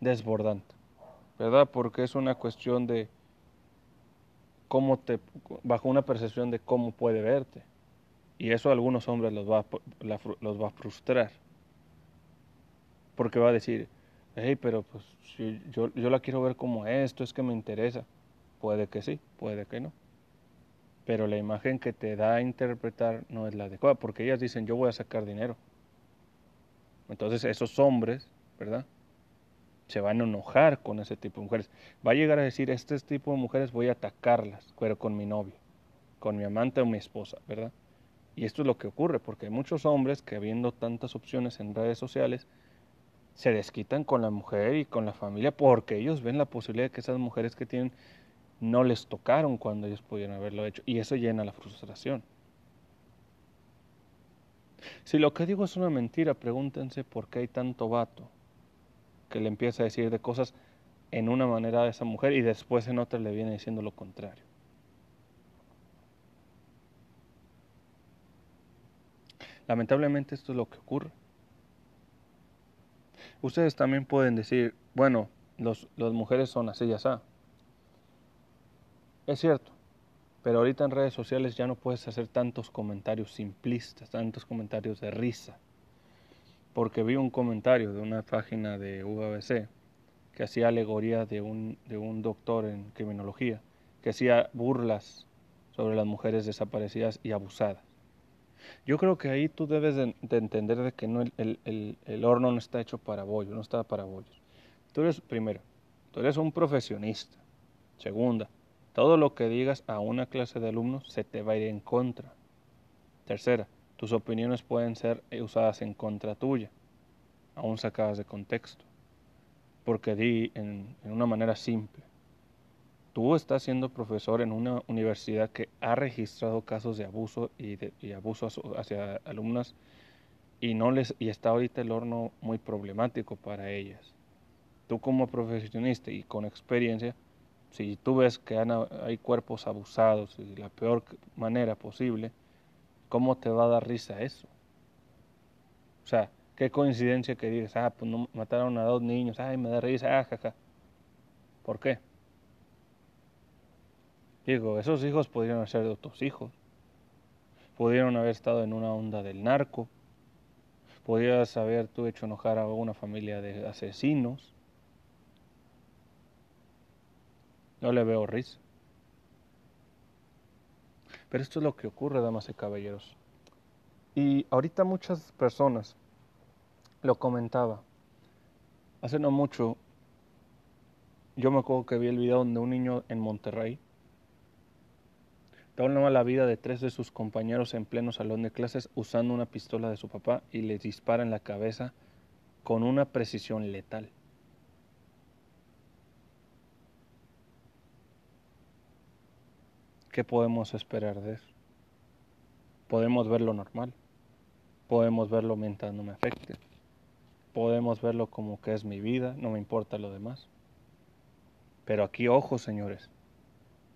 desbordante, ¿verdad? Porque es una cuestión de cómo te, bajo una percepción de cómo puede verte. Y eso a algunos hombres los va, los va a frustrar. Porque va a decir, hey, pero pues si yo, yo la quiero ver como esto, es que me interesa. Puede que sí, puede que no. Pero la imagen que te da a interpretar no es la adecuada, porque ellas dicen, yo voy a sacar dinero. Entonces esos hombres, ¿verdad? Se van a enojar con ese tipo de mujeres. Va a llegar a decir, este tipo de mujeres voy a atacarlas, pero con mi novia, con mi amante o mi esposa, ¿verdad? Y esto es lo que ocurre, porque hay muchos hombres que habiendo tantas opciones en redes sociales, se desquitan con la mujer y con la familia porque ellos ven la posibilidad de que esas mujeres que tienen no les tocaron cuando ellos pudieron haberlo hecho. Y eso llena la frustración. Si lo que digo es una mentira, pregúntense por qué hay tanto vato que le empieza a decir de cosas en una manera a esa mujer y después en otra le viene diciendo lo contrario. Lamentablemente esto es lo que ocurre. Ustedes también pueden decir, bueno, los, las mujeres son así y así. Es cierto, pero ahorita en redes sociales ya no puedes hacer tantos comentarios simplistas, tantos comentarios de risa. Porque vi un comentario de una página de UABC que hacía alegoría de un, de un doctor en criminología, que hacía burlas sobre las mujeres desaparecidas y abusadas. Yo creo que ahí tú debes de, entender de que no el, el, horno no está hecho para bollos, no está para bollos. Tú eres, primero, tú eres un profesionista. Segunda, todo lo que digas a una clase de alumnos se te va a ir en contra. Tercera, tus opiniones pueden ser usadas en contra tuya, aún sacadas de contexto. Porque di en, una manera simple. Tú estás siendo profesor en una universidad que ha registrado casos de abuso y, de, abuso hacia alumnas y no les y está ahorita el horno muy problemático para ellas. Tú como profesionista y con experiencia, si tú ves que hay cuerpos abusados de la peor manera posible, ¿cómo te va a dar risa eso? O sea, qué coincidencia que digas, ah, pues no mataron a dos niños, ay, me da risa, ah, jaja. ¿Por qué? Digo, esos hijos podrían ser de otros hijos. Pudieron haber estado en una onda del narco. Podrías haber tú hecho enojar a una familia de asesinos. No le veo risa. Pero esto es lo que ocurre, damas y caballeros. Y ahorita muchas personas lo comentaba. Hace no mucho, yo me acuerdo que vi el video de un niño en Monterrey Toma la vida de tres de sus compañeros en pleno salón de clases usando una pistola de su papá y les dispara en la cabeza con una precisión letal. ¿Qué podemos esperar de eso? Podemos verlo normal, podemos verlo mientras no me afecte, podemos verlo como que es mi vida, no me importa lo demás. Pero aquí, ojo, señores,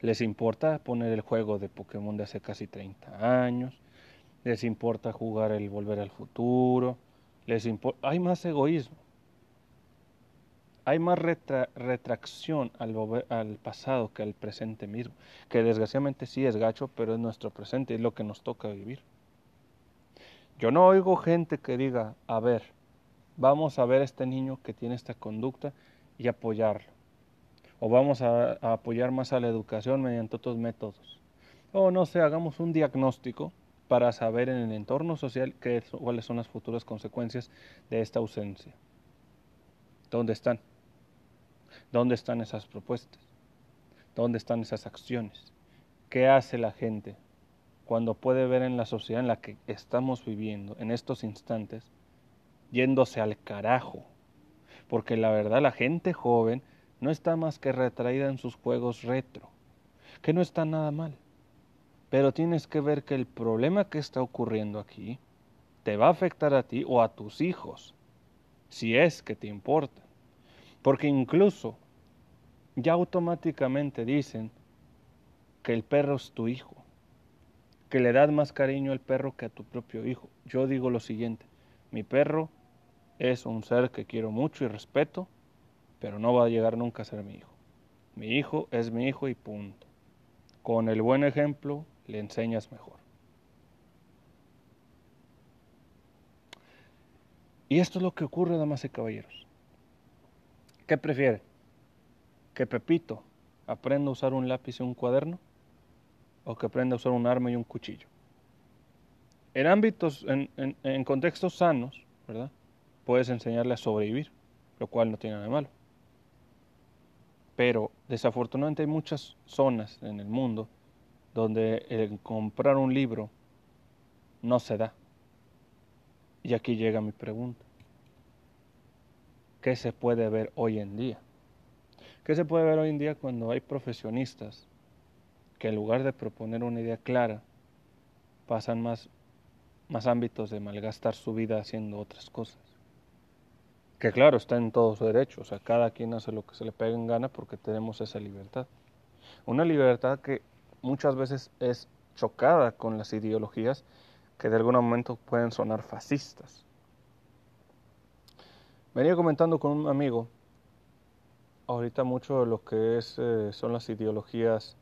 les importa poner el juego de Pokémon de hace casi 30 años, les importa jugar el Volver al Futuro, les importa, hay más egoísmo, hay más retracción al, al pasado que al presente mismo, que desgraciadamente sí es gacho, pero es nuestro presente, es lo que nos toca vivir. Yo no oigo gente que diga, a ver, vamos a ver a este niño que tiene esta conducta y apoyarlo o vamos a, apoyar más a la educación mediante otros métodos. O no sé, hagamos un diagnóstico para saber en el entorno social qué, cuáles son las futuras consecuencias de esta ausencia. ¿Dónde están? ¿Dónde están esas propuestas? ¿Dónde están esas acciones? ¿Qué hace la gente cuando puede ver en la sociedad en la que estamos viviendo en estos instantes yéndose al carajo? Porque la verdad la gente joven no está más que retraída en sus juegos retro, que no está nada mal. Pero tienes que ver que el problema que está ocurriendo aquí te va a afectar a ti o a tus hijos, si es que te importa. Porque incluso ya automáticamente dicen que el perro es tu hijo, que le das más cariño al perro que a tu propio hijo. Yo digo lo siguiente, mi perro es un ser que quiero mucho y respeto, pero no va a llegar nunca a ser mi hijo. Mi hijo es mi hijo y punto. Con el buen ejemplo le enseñas mejor. Y esto es lo que ocurre, damas y caballeros. ¿Qué prefiere? ¿Que Pepito aprenda a usar un lápiz y un cuaderno? ¿O que aprenda a usar un arma y un cuchillo? En ámbitos, en, contextos sanos, ¿verdad? Puedes enseñarle a sobrevivir, lo cual no tiene nada de malo. Pero desafortunadamente hay muchas zonas en el mundo donde el comprar un libro no se da. Y aquí llega mi pregunta. ¿Qué se puede ver hoy en día? ¿Qué se puede ver hoy en día cuando hay profesionistas que en lugar de proponer una idea clara, pasan más, más ámbitos de malgastar su vida haciendo otras cosas? Que claro, está en todo su derecho, o sea, cada quien hace lo que se le pegue en gana porque tenemos esa libertad. Una libertad que muchas veces es chocada con las ideologías que de algún momento pueden sonar fascistas. Venía comentando con un amigo ahorita mucho de lo que eh, son las ideologías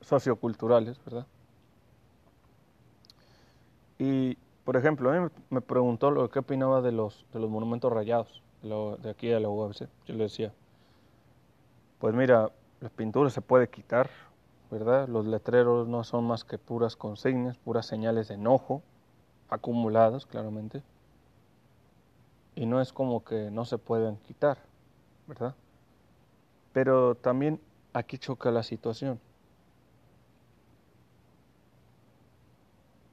socioculturales, ¿verdad? Y por ejemplo, a mí me preguntó lo que opinaba de los, de los monumentos rayados de aquí a la UABC. Yo le decía, pues mira, las pinturas se puede quitar, ¿verdad? Los letreros no son más que puras consignas, puras señales de enojo, acumuladas claramente. Y no es como que no se puedan quitar, ¿verdad? Pero también aquí choca la situación.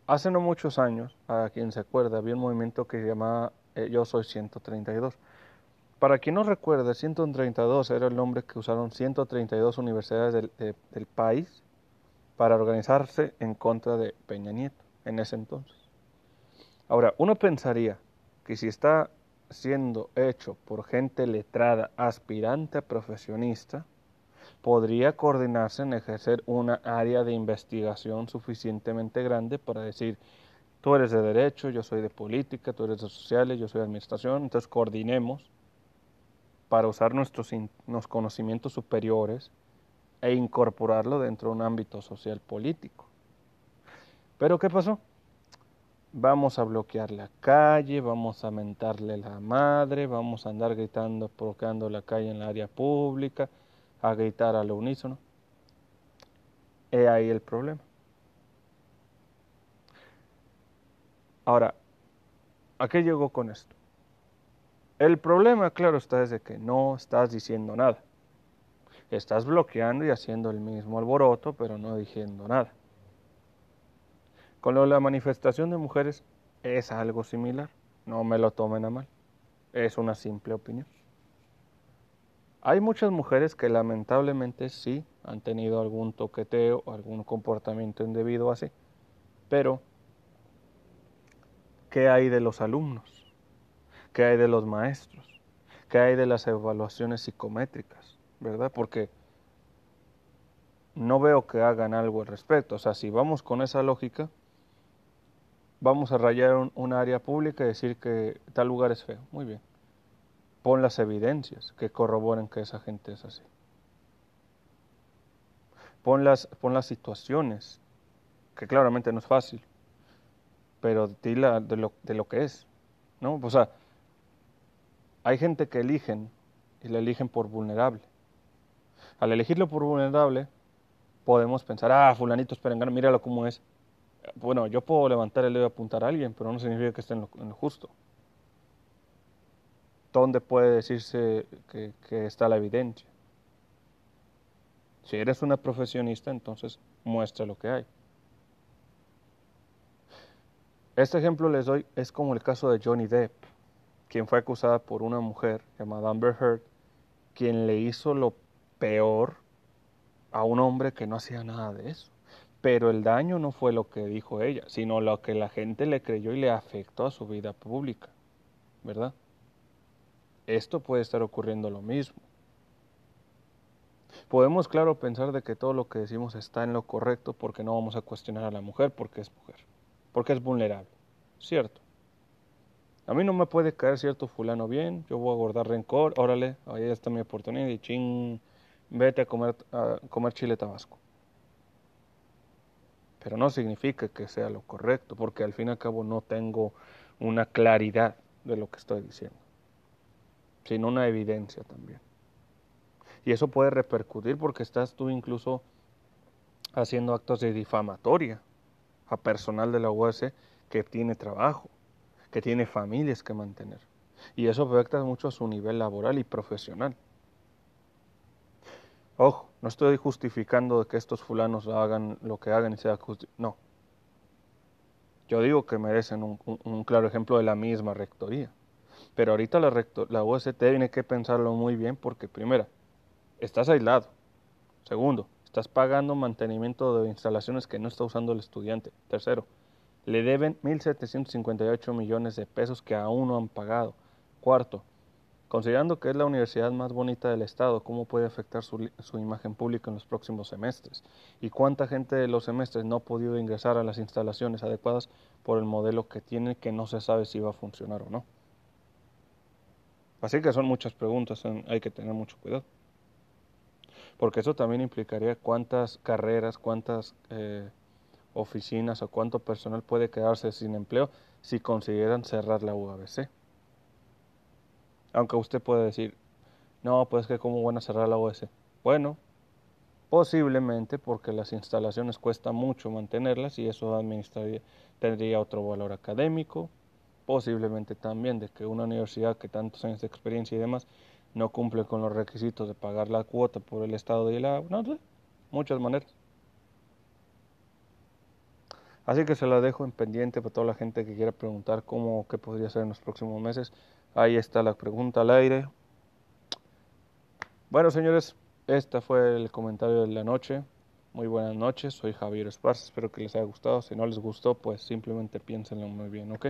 Hace no muchos años, a quien se acuerda, había un movimiento que se llamaba eh, Yo Soy 132. Para quien no recuerde, 132 era el nombre que usaron 132 universidades del, del país para organizarse en contra de Peña Nieto en ese entonces. Ahora, uno pensaría que si está siendo hecho por gente letrada, aspirante a profesionista, podría coordinarse en ejercer una área de investigación suficientemente grande para decir, tú eres de derecho, yo soy de política, tú eres de sociales, yo soy de administración, entonces coordinemos para usar nuestros, conocimientos superiores e incorporarlo dentro de un ámbito social político. Pero ¿qué pasó? Vamos a bloquear la calle, vamos a mentarle la madre, vamos a andar gritando, provocando la calle en la área pública, a gritar al unísono. He ahí el problema. Ahora, ¿a qué llegó con esto? El problema, claro, está desde que no estás diciendo nada. Estás bloqueando y haciendo el mismo alboroto, pero no diciendo nada. Con lo de la manifestación de mujeres es algo similar. No me lo tomen a mal. Es una simple opinión. Hay muchas mujeres que lamentablemente sí han tenido algún toqueteo algún comportamiento indebido así. Pero, ¿qué hay de los alumnos? ¿Qué hay de los maestros? ¿Qué hay de las evaluaciones psicométricas? ¿verdad? Porque no veo que hagan algo al respecto. O sea, si vamos con esa lógica, vamos a rayar un, área pública y decir que tal lugar es feo. Muy bien. Pon las evidencias que corroboren que esa gente es así. Pon las, pon las situaciones, que claramente no es fácil, pero de, lo, de lo que es. ¿no? O sea, hay gente que eligen y la eligen por vulnerable. Al elegirlo por vulnerable, podemos pensar, ah, fulanito es míralo cómo es. Bueno, yo puedo levantar el dedo y apuntar a alguien, pero no significa que esté en lo, justo. ¿Dónde puede decirse que, está la evidencia? Si eres una profesionista, entonces muestra lo que hay. Este ejemplo les doy es como el caso de Johnny Depp, quien fue acusada por una mujer llamada Amber Heard, quien le hizo lo peor a un hombre que no hacía nada de eso. Pero el daño no fue lo que dijo ella, sino lo que la gente le creyó y le afectó a su vida pública, ¿verdad? Esto puede estar ocurriendo lo mismo. Podemos, claro, pensar de que todo lo que decimos está en lo correcto porque no vamos a cuestionar a la mujer porque es mujer, porque es vulnerable, ¿cierto? A mí no me puede caer cierto fulano bien, yo voy a guardar rencor, órale, ahí está mi oportunidad y ching, vete a comer, a comer chile tabasco. Pero no significa que sea lo correcto, porque al fin y al cabo no tengo una claridad de lo que estoy diciendo, sino una evidencia también. Y eso puede repercutir porque estás tú incluso haciendo actos de difamatoria a personal de la UAS que tiene trabajo, que tiene familias que mantener. Y eso afecta mucho a su nivel laboral y profesional. Ojo, no estoy justificando que estos fulanos hagan lo que hagan y sea No. Yo digo que merecen un, claro ejemplo de la misma rectoría. Pero ahorita la, la UST tiene que pensarlo muy bien porque, primero, estás aislado. Segundo, estás pagando mantenimiento de instalaciones que no está usando el estudiante. Tercero, le deben 1.758 millones de pesos que aún no han pagado. Cuarto, Considerando que es la universidad más bonita del Estado, ¿cómo puede afectar su, imagen pública en los próximos semestres? ¿Y cuánta gente de los semestres no ha podido ingresar a las instalaciones adecuadas por el modelo que tiene que no se sabe si va a funcionar o no? Así que son muchas preguntas, hay que tener mucho cuidado. Porque eso también implicaría cuántas carreras, cuántas eh, oficinas o cuánto personal puede quedarse sin empleo si consideran cerrar la UABC. Aunque usted puede decir, no, pues que cómo van a cerrar la OS. Bueno, posiblemente porque las instalaciones cuesta mucho mantenerlas y eso administraría, tendría otro valor académico. Posiblemente también de que una universidad que tantos años de experiencia y demás no cumple con los requisitos de pagar la cuota por el Estado de la... No sé, muchas maneras. Así que se la dejo en pendiente para toda la gente que quiera preguntar cómo, qué podría ser en los próximos meses. Ahí está la pregunta al aire. Bueno, señores, este fue el comentario de la noche. Muy buenas noches, soy Javier Esparza, espero que les haya gustado. Si no les gustó, pues simplemente piénsenlo muy bien, ¿ok?